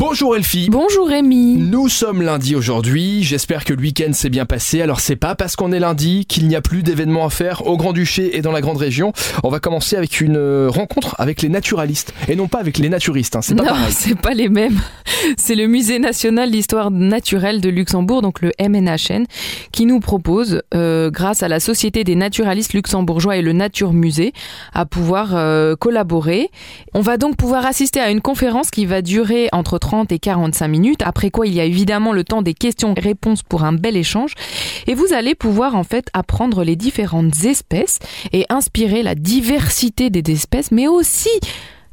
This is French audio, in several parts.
Bonjour Elfie. Bonjour Rémi. Nous sommes lundi aujourd'hui, j'espère que le week-end s'est bien passé. Alors c'est pas parce qu'on est lundi qu'il n'y a plus d'événements à faire au Grand-Duché et dans la Grande Région. On va commencer avec une euh, rencontre avec les naturalistes et non pas avec les naturistes, hein. c'est pas non, pareil. c'est pas les mêmes. C'est le Musée national d'histoire naturelle de Luxembourg, donc le MNHN, qui nous propose, euh, grâce à la Société des naturalistes luxembourgeois et le Nature Musée, à pouvoir euh, collaborer. On va donc pouvoir assister à une conférence qui va durer entre 30 et 45 minutes, après quoi il y a évidemment le temps des questions-réponses pour un bel échange. Et vous allez pouvoir en fait apprendre les différentes espèces et inspirer la diversité des espèces, mais aussi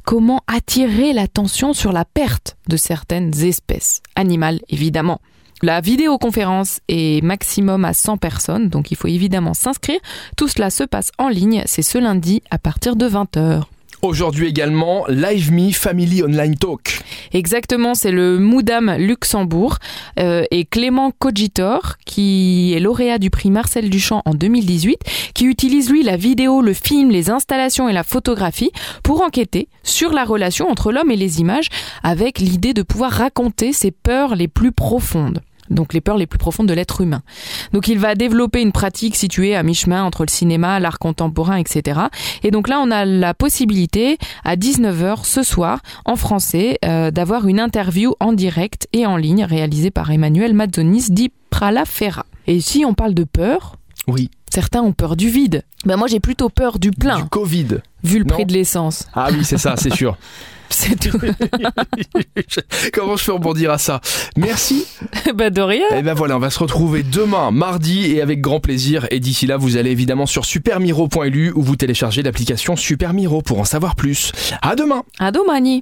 comment attirer l'attention sur la perte de certaines espèces, animales évidemment. La vidéoconférence est maximum à 100 personnes, donc il faut évidemment s'inscrire. Tout cela se passe en ligne, c'est ce lundi à partir de 20h. Aujourd'hui également, Live Me Family Online Talk. Exactement, c'est le Moudam Luxembourg euh, et Clément Cogitor, qui est lauréat du prix Marcel Duchamp en 2018, qui utilise lui la vidéo, le film, les installations et la photographie pour enquêter sur la relation entre l'homme et les images avec l'idée de pouvoir raconter ses peurs les plus profondes donc les peurs les plus profondes de l'être humain. Donc il va développer une pratique située à mi-chemin entre le cinéma, l'art contemporain, etc. Et donc là, on a la possibilité à 19h ce soir, en français, euh, d'avoir une interview en direct et en ligne réalisée par Emmanuel Mazzonis dit. Et si on parle de peur, Oui, certains ont peur du vide. Ben moi j'ai plutôt peur du plein, du Covid. vu le Non. prix de l'essence. Ah oui, c'est ça, c'est sûr. C'est tout. Comment je fais rebondir à ça? Merci. bah de rien. Et ben voilà, on va se retrouver demain, mardi, et avec grand plaisir. Et d'ici là, vous allez évidemment sur supermiro.lu où vous téléchargez l'application Super Miro pour en savoir plus. À demain À domani.